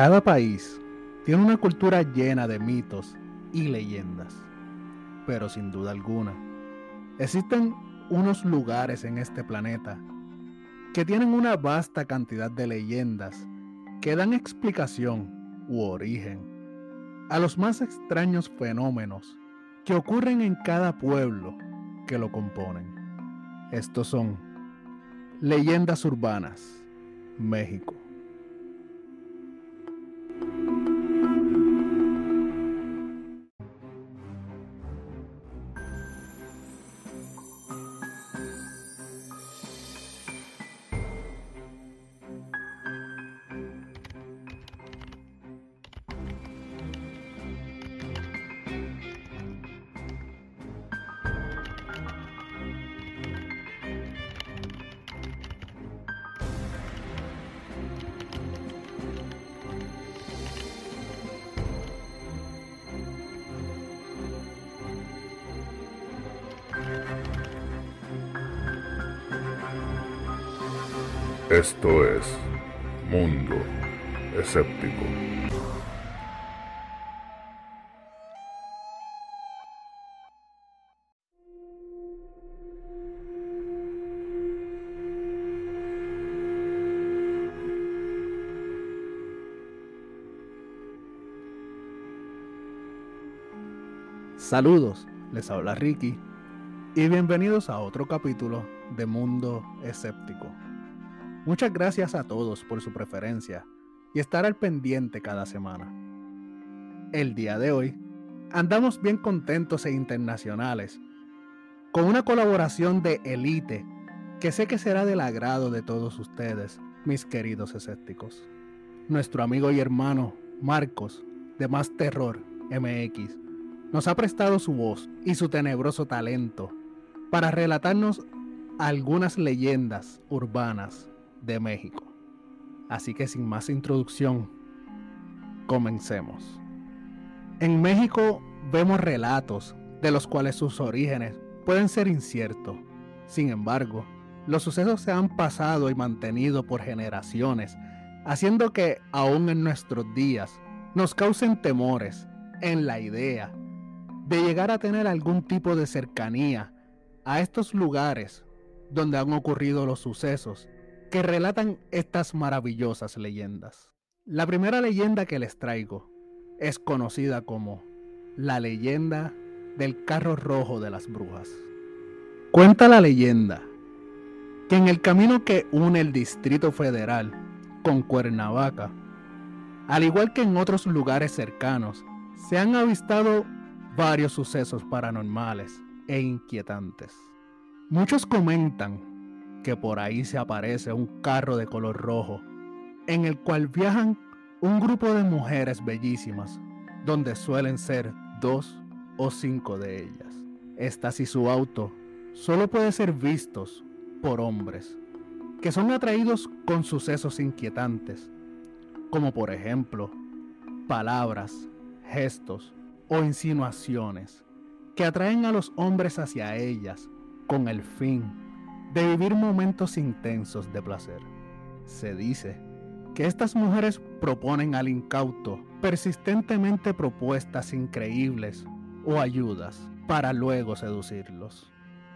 Cada país tiene una cultura llena de mitos y leyendas, pero sin duda alguna, existen unos lugares en este planeta que tienen una vasta cantidad de leyendas que dan explicación u origen a los más extraños fenómenos que ocurren en cada pueblo que lo componen. Estos son Leyendas Urbanas, México. Esto es Mundo Escéptico. Saludos, les habla Ricky y bienvenidos a otro capítulo de Mundo Escéptico. Muchas gracias a todos por su preferencia y estar al pendiente cada semana. El día de hoy andamos bien contentos e internacionales con una colaboración de Elite que sé que será del agrado de todos ustedes, mis queridos escépticos. Nuestro amigo y hermano Marcos de Más Terror MX nos ha prestado su voz y su tenebroso talento para relatarnos algunas leyendas urbanas de México. Así que sin más introducción, comencemos. En México vemos relatos de los cuales sus orígenes pueden ser inciertos. Sin embargo, los sucesos se han pasado y mantenido por generaciones, haciendo que aún en nuestros días nos causen temores en la idea de llegar a tener algún tipo de cercanía a estos lugares donde han ocurrido los sucesos que relatan estas maravillosas leyendas. La primera leyenda que les traigo es conocida como la leyenda del carro rojo de las brujas. Cuenta la leyenda que en el camino que une el Distrito Federal con Cuernavaca, al igual que en otros lugares cercanos, se han avistado varios sucesos paranormales e inquietantes. Muchos comentan que por ahí se aparece un carro de color rojo, en el cual viajan un grupo de mujeres bellísimas, donde suelen ser dos o cinco de ellas. Estas y su auto solo puede ser vistos por hombres, que son atraídos con sucesos inquietantes, como por ejemplo palabras, gestos o insinuaciones que atraen a los hombres hacia ellas con el fin de vivir momentos intensos de placer. Se dice que estas mujeres proponen al incauto persistentemente propuestas increíbles o ayudas para luego seducirlos.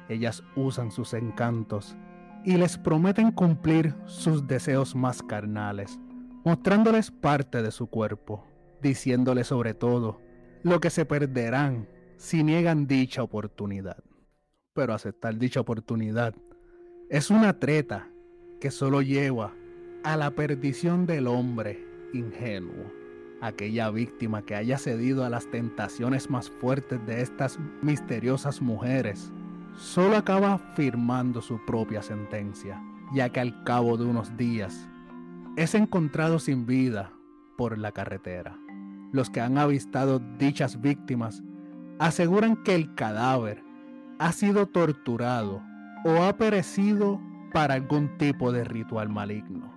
Ellas usan sus encantos y les prometen cumplir sus deseos más carnales, mostrándoles parte de su cuerpo, diciéndoles sobre todo lo que se perderán si niegan dicha oportunidad. Pero aceptar dicha oportunidad es una treta que solo lleva a la perdición del hombre ingenuo, aquella víctima que haya cedido a las tentaciones más fuertes de estas misteriosas mujeres, solo acaba firmando su propia sentencia, ya que al cabo de unos días es encontrado sin vida por la carretera. Los que han avistado dichas víctimas aseguran que el cadáver ha sido torturado o ha perecido para algún tipo de ritual maligno.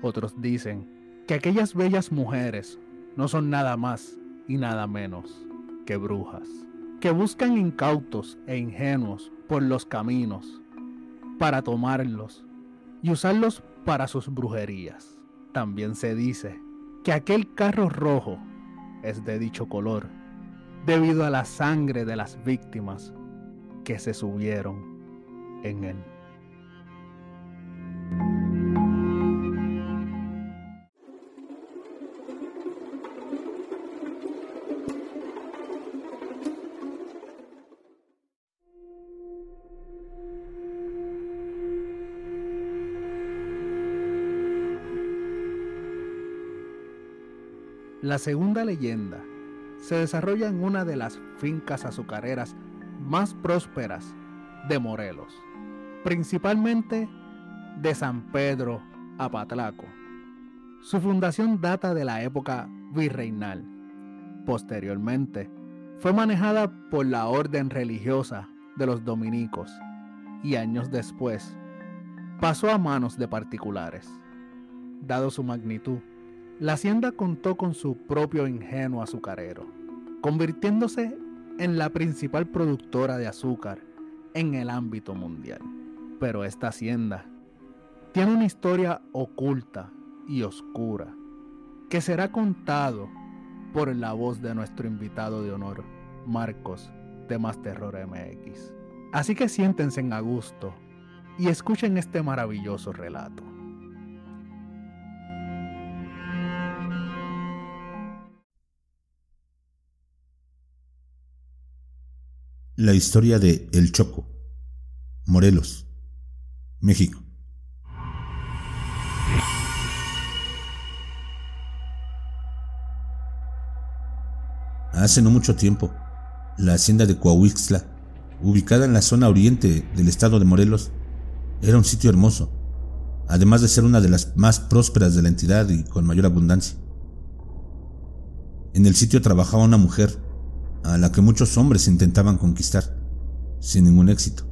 Otros dicen que aquellas bellas mujeres no son nada más y nada menos que brujas, que buscan incautos e ingenuos por los caminos para tomarlos y usarlos para sus brujerías. También se dice que aquel carro rojo es de dicho color debido a la sangre de las víctimas que se subieron en él. La segunda leyenda se desarrolla en una de las fincas azucareras más prósperas de Morelos, principalmente de San Pedro Apatlaco. Su fundación data de la época virreinal. Posteriormente, fue manejada por la orden religiosa de los dominicos y años después pasó a manos de particulares. Dado su magnitud, la hacienda contó con su propio ingenuo azucarero, convirtiéndose en la principal productora de azúcar en el ámbito mundial. Pero esta hacienda tiene una historia oculta y oscura que será contado por la voz de nuestro invitado de honor, Marcos de Más Terror MX. Así que siéntense en a gusto y escuchen este maravilloso relato. La historia de El Choco, Morelos, México. Hace no mucho tiempo, la hacienda de Coahuixtla, ubicada en la zona oriente del estado de Morelos, era un sitio hermoso, además de ser una de las más prósperas de la entidad y con mayor abundancia. En el sitio trabajaba una mujer a la que muchos hombres intentaban conquistar, sin ningún éxito,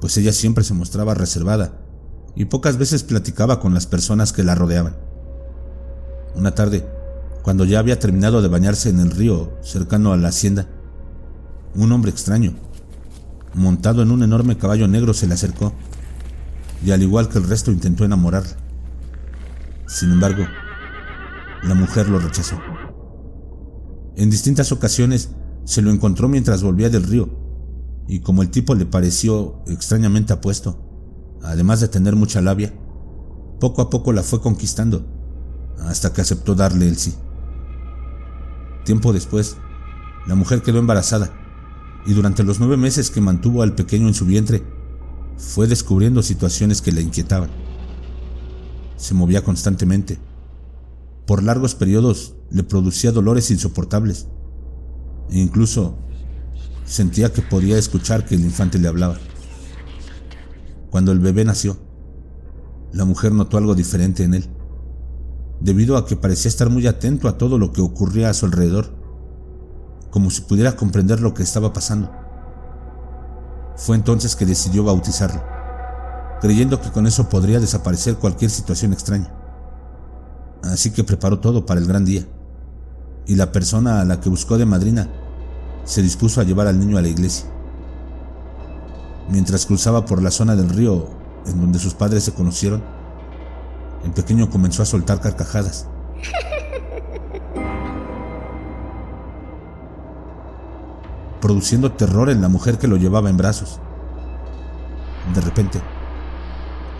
pues ella siempre se mostraba reservada y pocas veces platicaba con las personas que la rodeaban. Una tarde, cuando ya había terminado de bañarse en el río cercano a la hacienda, un hombre extraño, montado en un enorme caballo negro, se le acercó y al igual que el resto intentó enamorarla. Sin embargo, la mujer lo rechazó. En distintas ocasiones se lo encontró mientras volvía del río, y como el tipo le pareció extrañamente apuesto, además de tener mucha labia, poco a poco la fue conquistando, hasta que aceptó darle el sí. Tiempo después, la mujer quedó embarazada, y durante los nueve meses que mantuvo al pequeño en su vientre, fue descubriendo situaciones que le inquietaban. Se movía constantemente. Por largos periodos le producía dolores insoportables incluso sentía que podía escuchar que el infante le hablaba. Cuando el bebé nació, la mujer notó algo diferente en él, debido a que parecía estar muy atento a todo lo que ocurría a su alrededor, como si pudiera comprender lo que estaba pasando. Fue entonces que decidió bautizarlo, creyendo que con eso podría desaparecer cualquier situación extraña. Así que preparó todo para el gran día y la persona a la que buscó de madrina se dispuso a llevar al niño a la iglesia. Mientras cruzaba por la zona del río en donde sus padres se conocieron, el pequeño comenzó a soltar carcajadas. produciendo terror en la mujer que lo llevaba en brazos. De repente,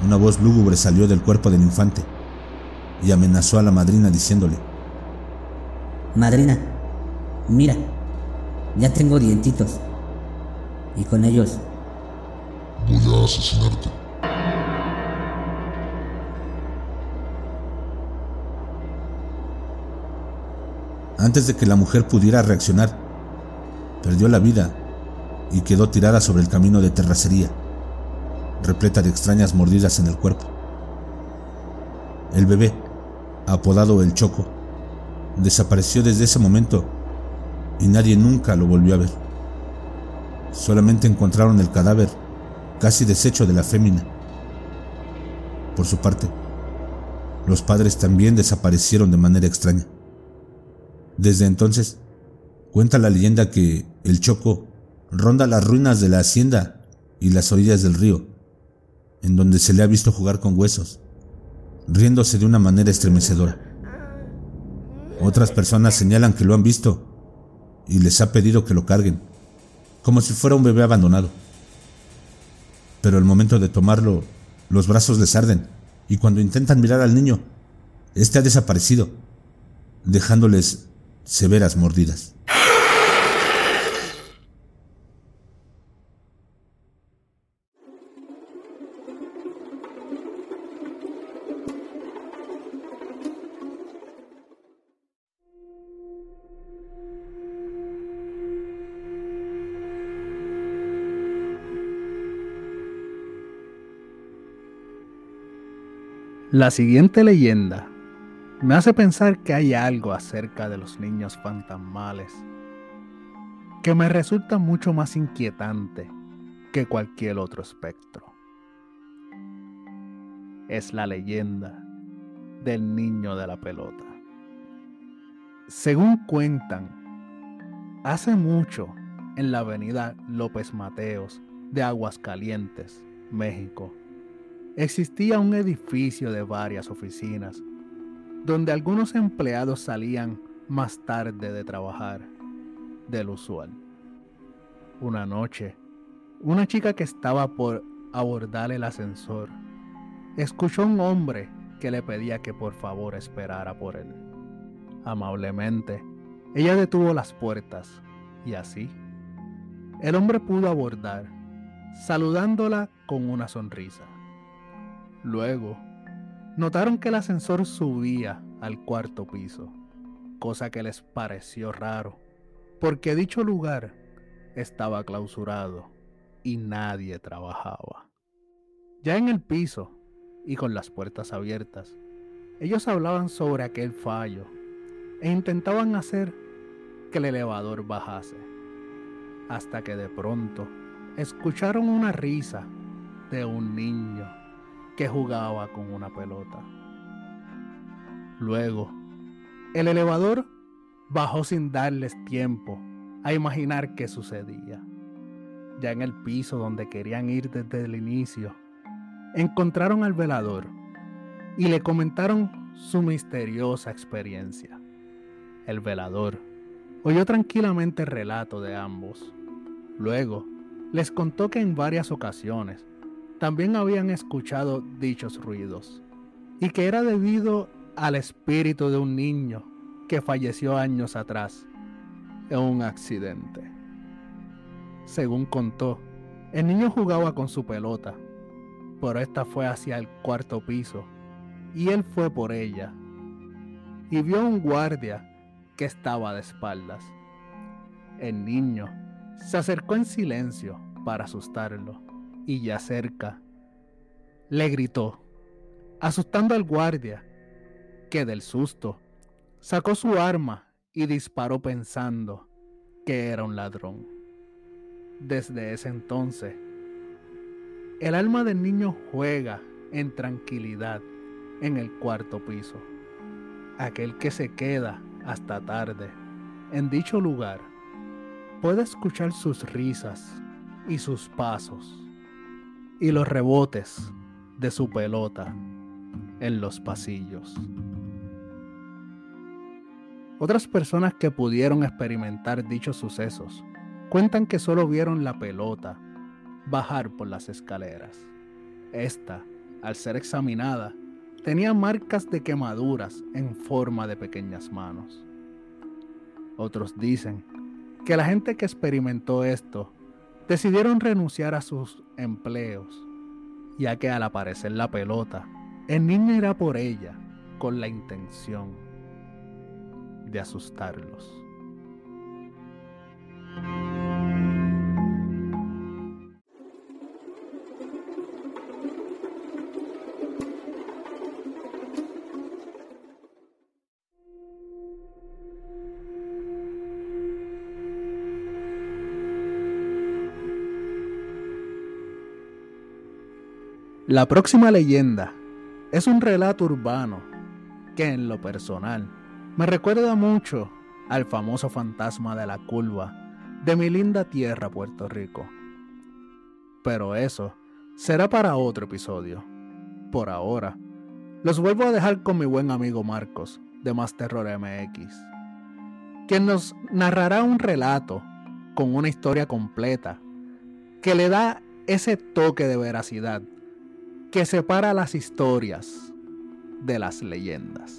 una voz lúgubre salió del cuerpo del infante y amenazó a la madrina diciéndole, Madrina, mira, ya tengo dientitos. Y con ellos... Voy a asesinarte. Antes de que la mujer pudiera reaccionar, perdió la vida y quedó tirada sobre el camino de terracería, repleta de extrañas mordidas en el cuerpo. El bebé, apodado el Choco, desapareció desde ese momento y nadie nunca lo volvió a ver. Solamente encontraron el cadáver casi deshecho de la fémina. Por su parte, los padres también desaparecieron de manera extraña. Desde entonces, cuenta la leyenda que el Choco ronda las ruinas de la hacienda y las orillas del río, en donde se le ha visto jugar con huesos, riéndose de una manera estremecedora. Otras personas señalan que lo han visto y les ha pedido que lo carguen, como si fuera un bebé abandonado. Pero al momento de tomarlo, los brazos les arden y cuando intentan mirar al niño, este ha desaparecido, dejándoles severas mordidas. La siguiente leyenda me hace pensar que hay algo acerca de los niños fantasmales que me resulta mucho más inquietante que cualquier otro espectro. Es la leyenda del niño de la pelota. Según cuentan, hace mucho en la avenida López Mateos de Aguascalientes, México, existía un edificio de varias oficinas, donde algunos empleados salían más tarde de trabajar del usual. Una noche, una chica que estaba por abordar el ascensor escuchó a un hombre que le pedía que por favor esperara por él. Amablemente, ella detuvo las puertas y así, el hombre pudo abordar, saludándola con una sonrisa. Luego, notaron que el ascensor subía al cuarto piso, cosa que les pareció raro, porque dicho lugar estaba clausurado y nadie trabajaba. Ya en el piso y con las puertas abiertas, ellos hablaban sobre aquel fallo e intentaban hacer que el elevador bajase, hasta que de pronto escucharon una risa de un niño que jugaba con una pelota. Luego, el elevador bajó sin darles tiempo a imaginar qué sucedía. Ya en el piso donde querían ir desde el inicio, encontraron al velador y le comentaron su misteriosa experiencia. El velador oyó tranquilamente el relato de ambos. Luego, les contó que en varias ocasiones también habían escuchado dichos ruidos y que era debido al espíritu de un niño que falleció años atrás en un accidente. Según contó, el niño jugaba con su pelota, pero esta fue hacia el cuarto piso y él fue por ella y vio a un guardia que estaba de espaldas. El niño se acercó en silencio para asustarlo y ya cerca, le gritó, asustando al guardia, que del susto sacó su arma y disparó pensando que era un ladrón. Desde ese entonces, el alma del niño juega en tranquilidad en el cuarto piso. Aquel que se queda hasta tarde en dicho lugar puede escuchar sus risas y sus pasos y los rebotes de su pelota en los pasillos. Otras personas que pudieron experimentar dichos sucesos cuentan que solo vieron la pelota bajar por las escaleras. Esta, al ser examinada, tenía marcas de quemaduras en forma de pequeñas manos. Otros dicen que la gente que experimentó esto decidieron renunciar a sus empleos, ya que al aparecer la pelota, el niño irá por ella con la intención de asustarlos. La próxima leyenda es un relato urbano que en lo personal me recuerda mucho al famoso fantasma de la curva de mi linda tierra Puerto Rico. Pero eso será para otro episodio. Por ahora, los vuelvo a dejar con mi buen amigo Marcos de Más Terror MX, quien nos narrará un relato con una historia completa que le da ese toque de veracidad que separa las historias de las leyendas.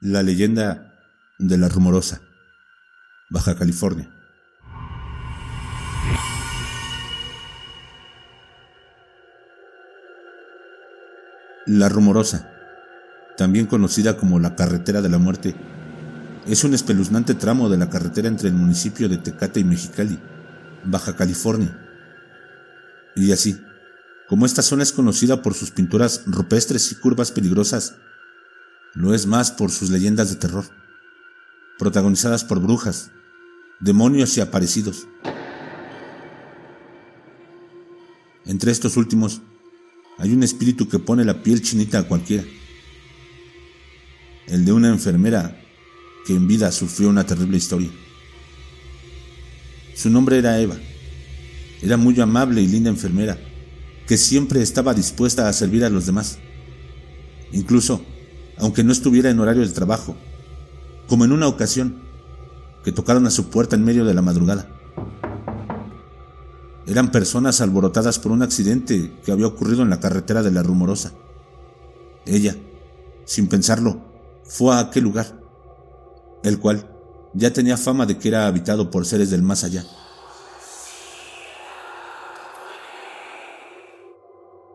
La leyenda de la Rumorosa, Baja California. La Rumorosa, también conocida como la Carretera de la Muerte, es un espeluznante tramo de la carretera entre el municipio de Tecate y Mexicali, Baja California. Y así, como esta zona es conocida por sus pinturas rupestres y curvas peligrosas, lo es más por sus leyendas de terror, protagonizadas por brujas, demonios y aparecidos. Entre estos últimos, hay un espíritu que pone la piel chinita a cualquiera. El de una enfermera que en vida sufrió una terrible historia. Su nombre era Eva. Era muy amable y linda enfermera, que siempre estaba dispuesta a servir a los demás. Incluso, aunque no estuviera en horario de trabajo, como en una ocasión, que tocaron a su puerta en medio de la madrugada. Eran personas alborotadas por un accidente que había ocurrido en la carretera de la Rumorosa. Ella, sin pensarlo, fue a aquel lugar, el cual ya tenía fama de que era habitado por seres del más allá.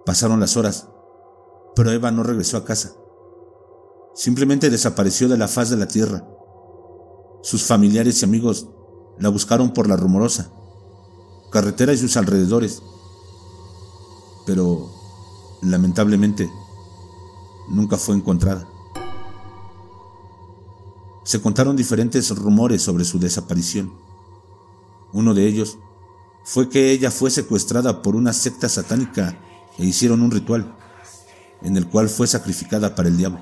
Pasaron las horas, pero Eva no regresó a casa. Simplemente desapareció de la faz de la tierra. Sus familiares y amigos la buscaron por la rumorosa, carretera y sus alrededores. Pero, lamentablemente, nunca fue encontrada. Se contaron diferentes rumores sobre su desaparición. Uno de ellos fue que ella fue secuestrada por una secta satánica e hicieron un ritual, en el cual fue sacrificada para el diablo.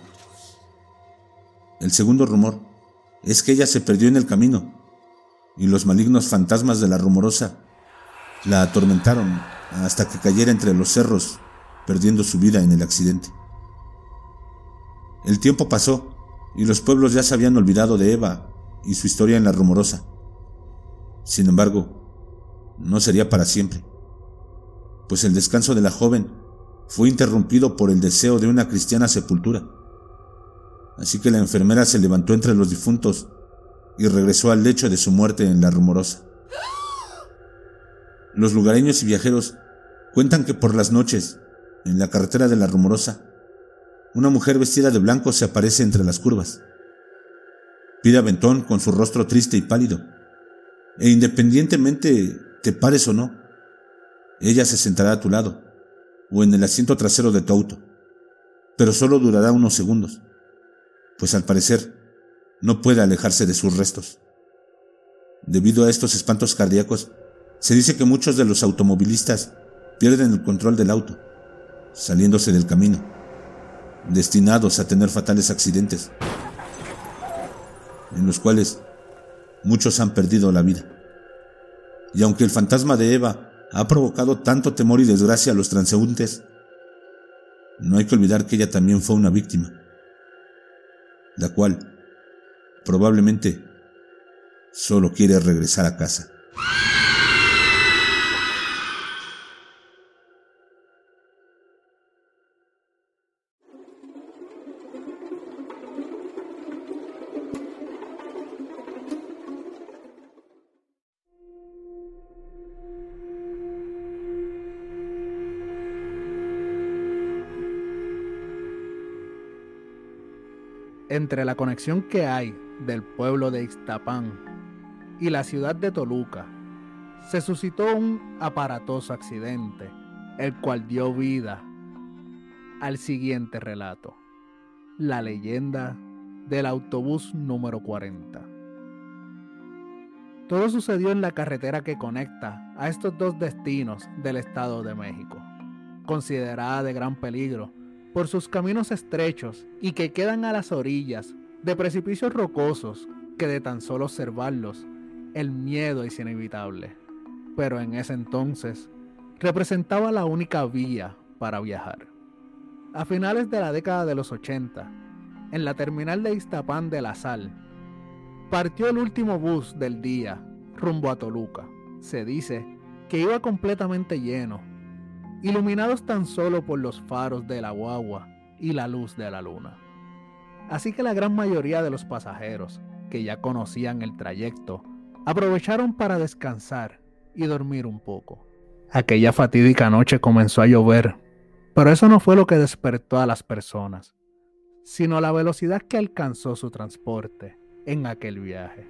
El segundo rumor es que ella se perdió en el camino y los malignos fantasmas de la rumorosa la atormentaron hasta que cayera entre los cerros, perdiendo su vida en el accidente. El tiempo pasó y los pueblos ya se habían olvidado de Eva y su historia en la rumorosa. Sin embargo, no sería para siempre, pues el descanso de la joven fue interrumpido por el deseo de una cristiana sepultura. Así que la enfermera se levantó entre los difuntos y regresó al lecho de su muerte en la rumorosa. Los lugareños y viajeros cuentan que por las noches, en la carretera de la Rumorosa, una mujer vestida de blanco se aparece entre las curvas. Pide aventón con su rostro triste y pálido, e independientemente te pares o no, ella se sentará a tu lado o en el asiento trasero de tu auto, pero solo durará unos segundos, pues al parecer no puede alejarse de sus restos. Debido a estos espantos cardíacos, se dice que muchos de los automovilistas pierden el control del auto, saliéndose del camino, destinados a tener fatales accidentes, en los cuales muchos han perdido la vida. Y aunque el fantasma de Eva ha provocado tanto temor y desgracia a los transeúntes, no hay que olvidar que ella también fue una víctima, la cual probablemente solo quiere regresar a casa. Entre la conexión que hay del pueblo de Ixtapán y la ciudad de Toluca, se suscitó un aparatoso accidente, el cual dio vida al siguiente relato, la leyenda del autobús número 40. Todo sucedió en la carretera que conecta a estos dos destinos del Estado de México, considerada de gran peligro por sus caminos estrechos y que quedan a las orillas de precipicios rocosos que de tan solo observarlos el miedo es inevitable. Pero en ese entonces representaba la única vía para viajar. A finales de la década de los 80, en la terminal de Iztapán de la Sal, partió el último bus del día rumbo a Toluca. Se dice que iba completamente lleno, iluminados tan solo por los faros de la guagua y la luz de la luna. Así que la gran mayoría de los pasajeros, que ya conocían el trayecto, aprovecharon para descansar y dormir un poco. Aquella fatídica noche comenzó a llover, pero eso no fue lo que despertó a las personas, sino la velocidad que alcanzó su transporte en aquel viaje.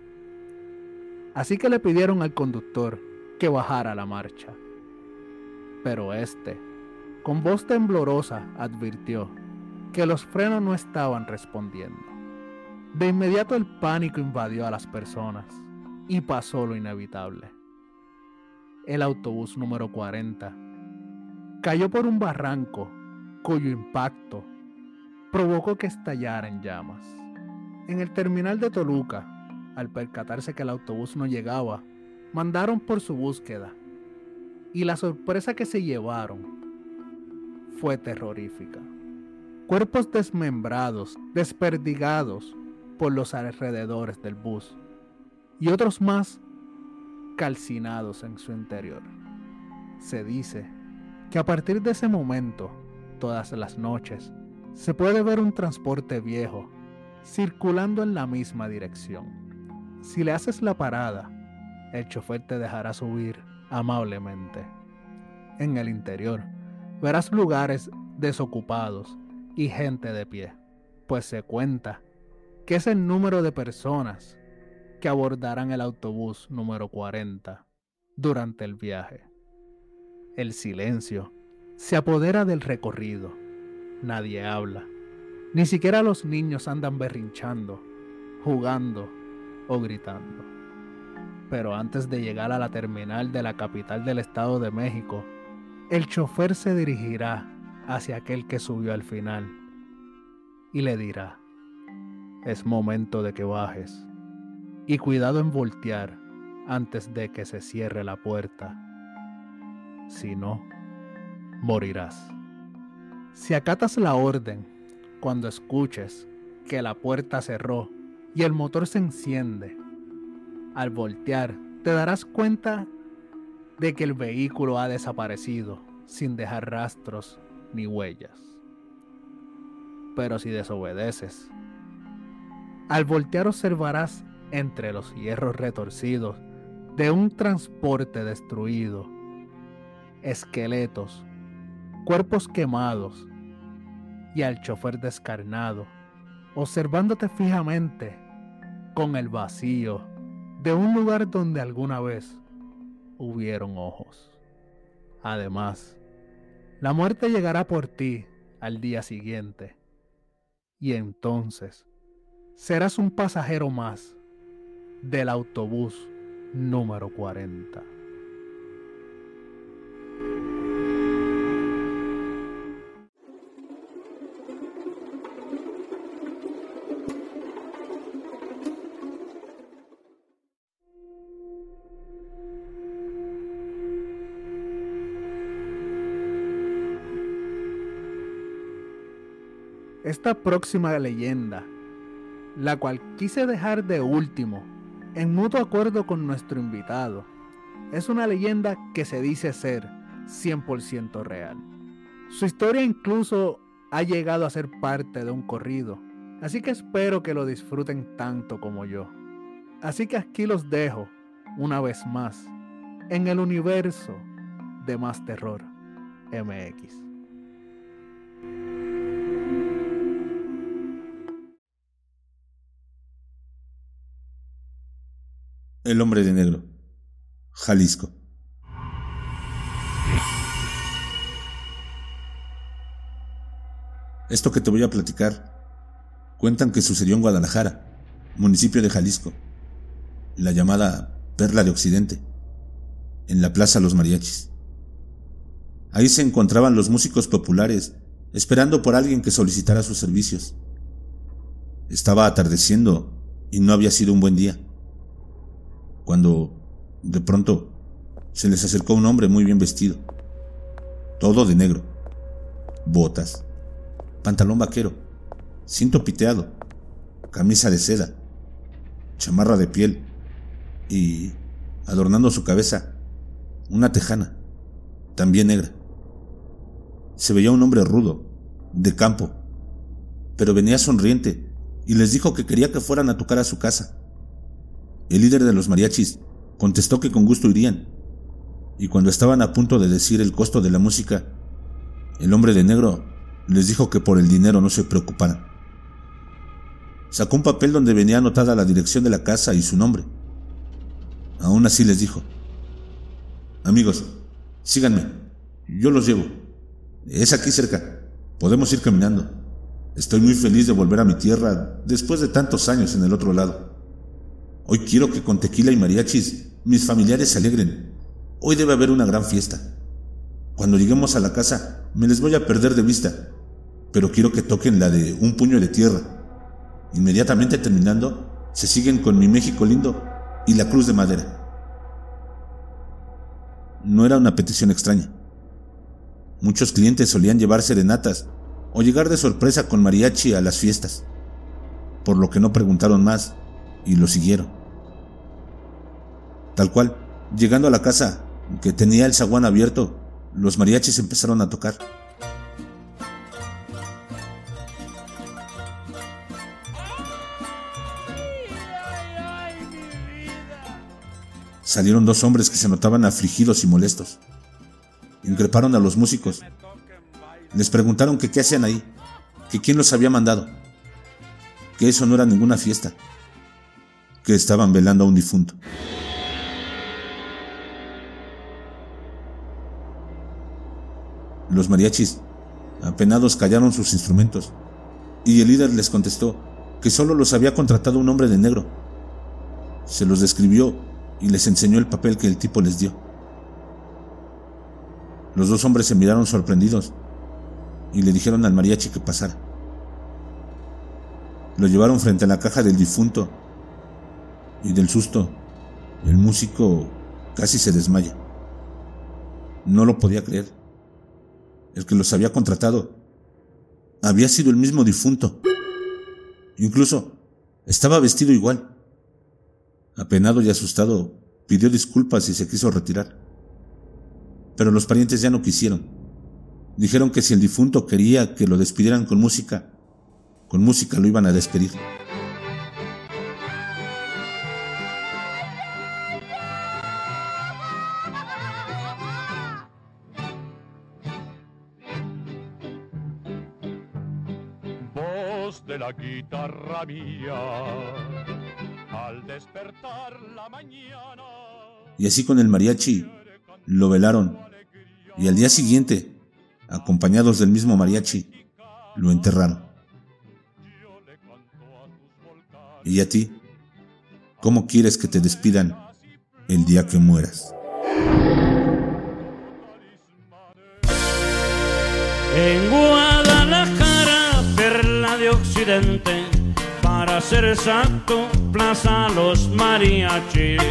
Así que le pidieron al conductor que bajara la marcha. Pero este, con voz temblorosa, advirtió que los frenos no estaban respondiendo. De inmediato el pánico invadió a las personas y pasó lo inevitable. El autobús número 40 cayó por un barranco cuyo impacto provocó que estallara en llamas. En el terminal de Toluca, al percatarse que el autobús no llegaba, mandaron por su búsqueda y la sorpresa que se llevaron fue terrorífica. Cuerpos desmembrados, desperdigados por los alrededores del bus y otros más calcinados en su interior. Se dice que a partir de ese momento, todas las noches, se puede ver un transporte viejo circulando en la misma dirección. Si le haces la parada, el chofer te dejará subir amablemente. En el interior verás lugares desocupados y gente de pie, pues se cuenta que es el número de personas que abordarán el autobús número 40 durante el viaje. El silencio se apodera del recorrido. Nadie habla. Ni siquiera los niños andan berrinchando, jugando o gritando. Pero antes de llegar a la terminal de la capital del Estado de México, el chofer se dirigirá hacia aquel que subió al final y le dirá, es momento de que bajes y cuidado en voltear antes de que se cierre la puerta. Si no, morirás. Si acatas la orden cuando escuches que la puerta cerró y el motor se enciende, al voltear te darás cuenta de que el vehículo ha desaparecido sin dejar rastros ni huellas. Pero si desobedeces, al voltear observarás entre los hierros retorcidos de un transporte destruido, esqueletos, cuerpos quemados y al chofer descarnado, observándote fijamente con el vacío de un lugar donde alguna vez hubieron ojos. Además, la muerte llegará por ti al día siguiente y entonces serás un pasajero más del autobús número 40. Esta próxima leyenda, la cual quise dejar de último en mutuo acuerdo con nuestro invitado. Es una leyenda que se dice ser 100% real. Su historia incluso ha llegado a ser parte de un corrido, así que espero que lo disfruten tanto como yo. Así que aquí los dejo, una vez más, en el universo de Más Terror MX. El hombre de negro. Jalisco. Esto que te voy a platicar, cuentan que sucedió en Guadalajara, municipio de Jalisco, la llamada Perla de Occidente, en la Plaza Los Mariachis. Ahí se encontraban los músicos populares, esperando por alguien que solicitara sus servicios. Estaba atardeciendo y no había sido un buen día cuando de pronto se les acercó un hombre muy bien vestido, todo de negro. Botas, pantalón vaquero, cinto piteado, camisa de seda, chamarra de piel y, adornando su cabeza, una tejana, también negra. Se veía un hombre rudo, de campo, pero venía sonriente y les dijo que quería que fueran a tocar a su casa. El líder de los mariachis contestó que con gusto irían, y cuando estaban a punto de decir el costo de la música, el hombre de negro les dijo que por el dinero no se preocuparan. Sacó un papel donde venía anotada la dirección de la casa y su nombre. Aún así les dijo, amigos, síganme, yo los llevo. Es aquí cerca, podemos ir caminando. Estoy muy feliz de volver a mi tierra después de tantos años en el otro lado. Hoy quiero que con tequila y mariachis mis familiares se alegren. Hoy debe haber una gran fiesta. Cuando lleguemos a la casa me les voy a perder de vista, pero quiero que toquen la de un puño de tierra. Inmediatamente terminando, se siguen con mi México lindo y la cruz de madera. No era una petición extraña. Muchos clientes solían llevar serenatas o llegar de sorpresa con mariachi a las fiestas, por lo que no preguntaron más y lo siguieron. Tal cual, llegando a la casa que tenía el zaguán abierto, los mariachis empezaron a tocar. Salieron dos hombres que se notaban afligidos y molestos. Increparon a los músicos. Les preguntaron que qué hacían ahí, que quién los había mandado, que eso no era ninguna fiesta, que estaban velando a un difunto. Los mariachis, apenados, callaron sus instrumentos, y el líder les contestó que solo los había contratado un hombre de negro. Se los describió y les enseñó el papel que el tipo les dio. Los dos hombres se miraron sorprendidos y le dijeron al mariachi que pasara. Lo llevaron frente a la caja del difunto y del susto el músico casi se desmaya. No lo podía creer. El que los había contratado había sido el mismo difunto. Incluso estaba vestido igual. Apenado y asustado, pidió disculpas y se quiso retirar. Pero los parientes ya no quisieron. Dijeron que si el difunto quería que lo despidieran con música, con música lo iban a despedir. Guitarra mía al despertar la mañana. Y así con el mariachi lo velaron. Y al día siguiente, acompañados del mismo mariachi, lo enterraron. ¿Y a ti? ¿Cómo quieres que te despidan el día que mueras? En Guadalajara, perla de occidente, ser exacto, plaza los mariachis.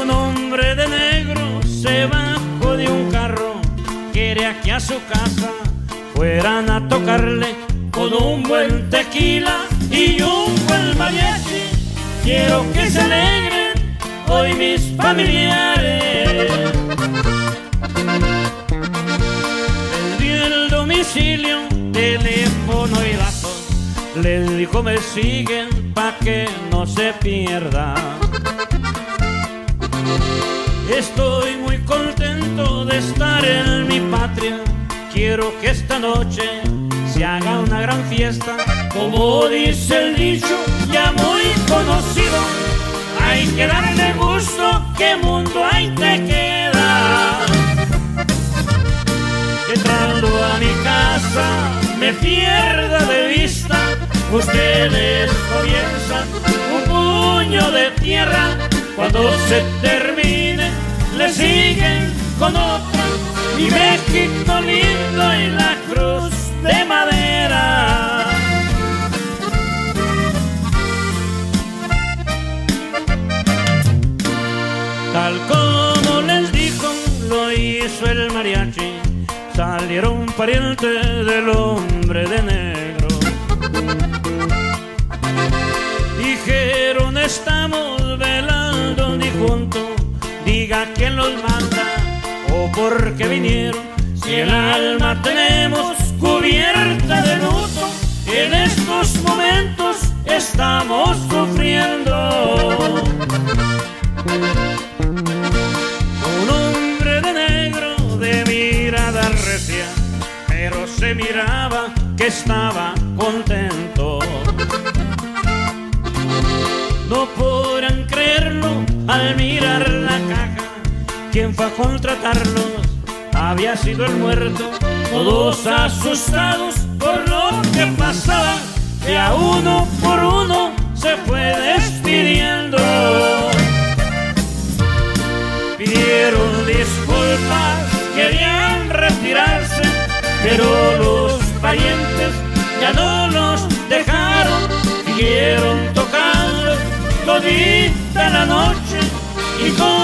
Un hombre de negro se bajó de un carro, quiere aquí a su casa, fueran a tocarle con un buen tequila y un buen mariachi. Quiero que se alegren hoy mis familiares. El domicilio, teléfono. Les dijo me siguen pa' que no se pierda. Estoy muy contento de estar en mi patria. Quiero que esta noche se haga una gran fiesta. Como dice el dicho, ya muy conocido. Hay que darle gusto, que mundo hay te queda. Entrando a mi casa, me pierda de vista. Ustedes comienzan un puño de tierra. Cuando se termine, le siguen con otra. Mi México lindo y la cruz de madera. Tal como les dijo, lo dieron pariente del hombre de negro. Dijeron estamos velando ni juntos, diga quién los manda o por qué vinieron. Si el alma tenemos cubierta de luto, en estos momentos estamos sufriendo. Sido el muerto. Todos asustados por lo que pasaba, de a uno por uno se fue despidiendo. Pidieron disculpas, querían retirarse, pero los parientes ya no los dejaron, siguieron tocando todita la noche y con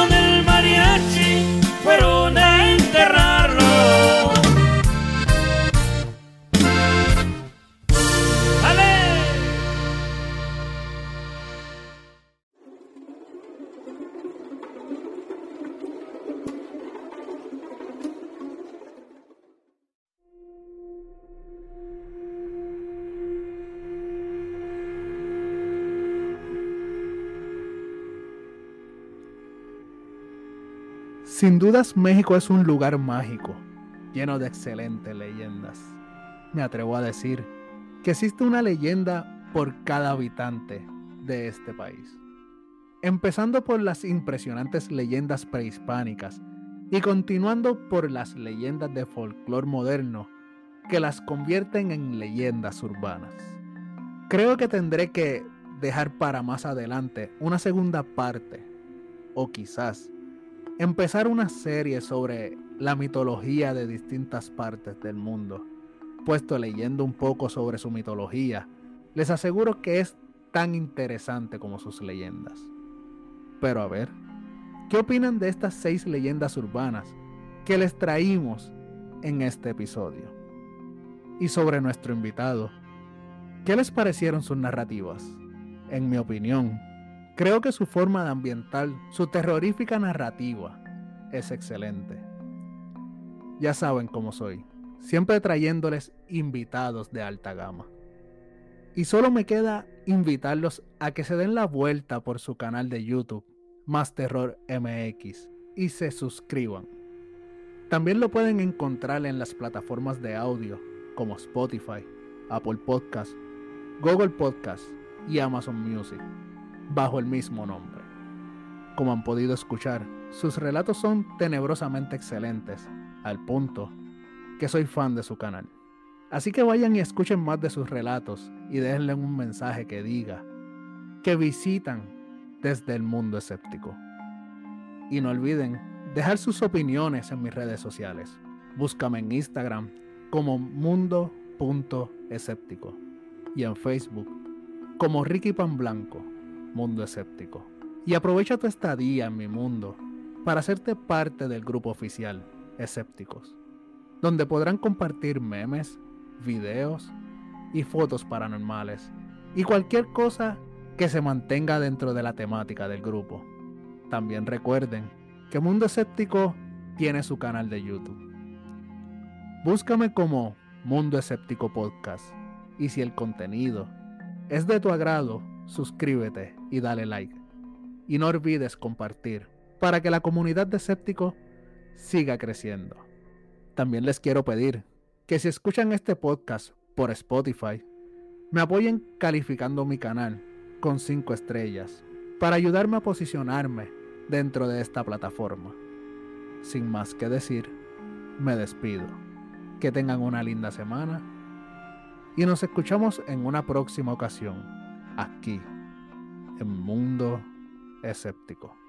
Sin dudas México es un lugar mágico, lleno de excelentes leyendas. Me atrevo a decir que existe una leyenda por cada habitante de este país. Empezando por las impresionantes leyendas prehispánicas y continuando por las leyendas de folclore moderno que las convierten en leyendas urbanas. Creo que tendré que dejar para más adelante una segunda parte, o quizás empezar una serie sobre la mitología de distintas partes del mundo. Puesto leyendo un poco sobre su mitología, les aseguro que es tan interesante como sus leyendas. Pero a ver, ¿qué opinan de estas seis leyendas urbanas que les traímos en este episodio? Y sobre nuestro invitado, ¿qué les parecieron sus narrativas? En mi opinión, Creo que su forma de ambientar, su terrorífica narrativa, es excelente. Ya saben cómo soy, siempre trayéndoles invitados de alta gama. Y solo me queda invitarlos a que se den la vuelta por su canal de YouTube, Más Terror MX, y se suscriban. También lo pueden encontrar en las plataformas de audio como Spotify, Apple Podcast, Google Podcast y Amazon Music bajo el mismo nombre. Como han podido escuchar, sus relatos son tenebrosamente excelentes, al punto que soy fan de su canal. Así que vayan y escuchen más de sus relatos y déjenle un mensaje que diga que visitan desde el mundo escéptico. Y no olviden dejar sus opiniones en mis redes sociales. Búscame en Instagram como mundo.escéptico y en Facebook como Ricky Pan Blanco mundo escéptico. Y aprovecha tu estadía en mi mundo para hacerte parte del grupo oficial Escépticos, donde podrán compartir memes, videos y fotos paranormales y cualquier cosa que se mantenga dentro de la temática del grupo. También recuerden que Mundo Escéptico tiene su canal de YouTube. Búscame como Mundo Escéptico Podcast y si el contenido es de tu agrado, suscríbete y dale like. Y no olvides compartir para que la comunidad de escépticos siga creciendo. También les quiero pedir que si escuchan este podcast por Spotify, me apoyen calificando mi canal con 5 estrellas para ayudarme a posicionarme dentro de esta plataforma. Sin más que decir, me despido. Que tengan una linda semana y nos escuchamos en una próxima ocasión aquí en Mundo Escéptico.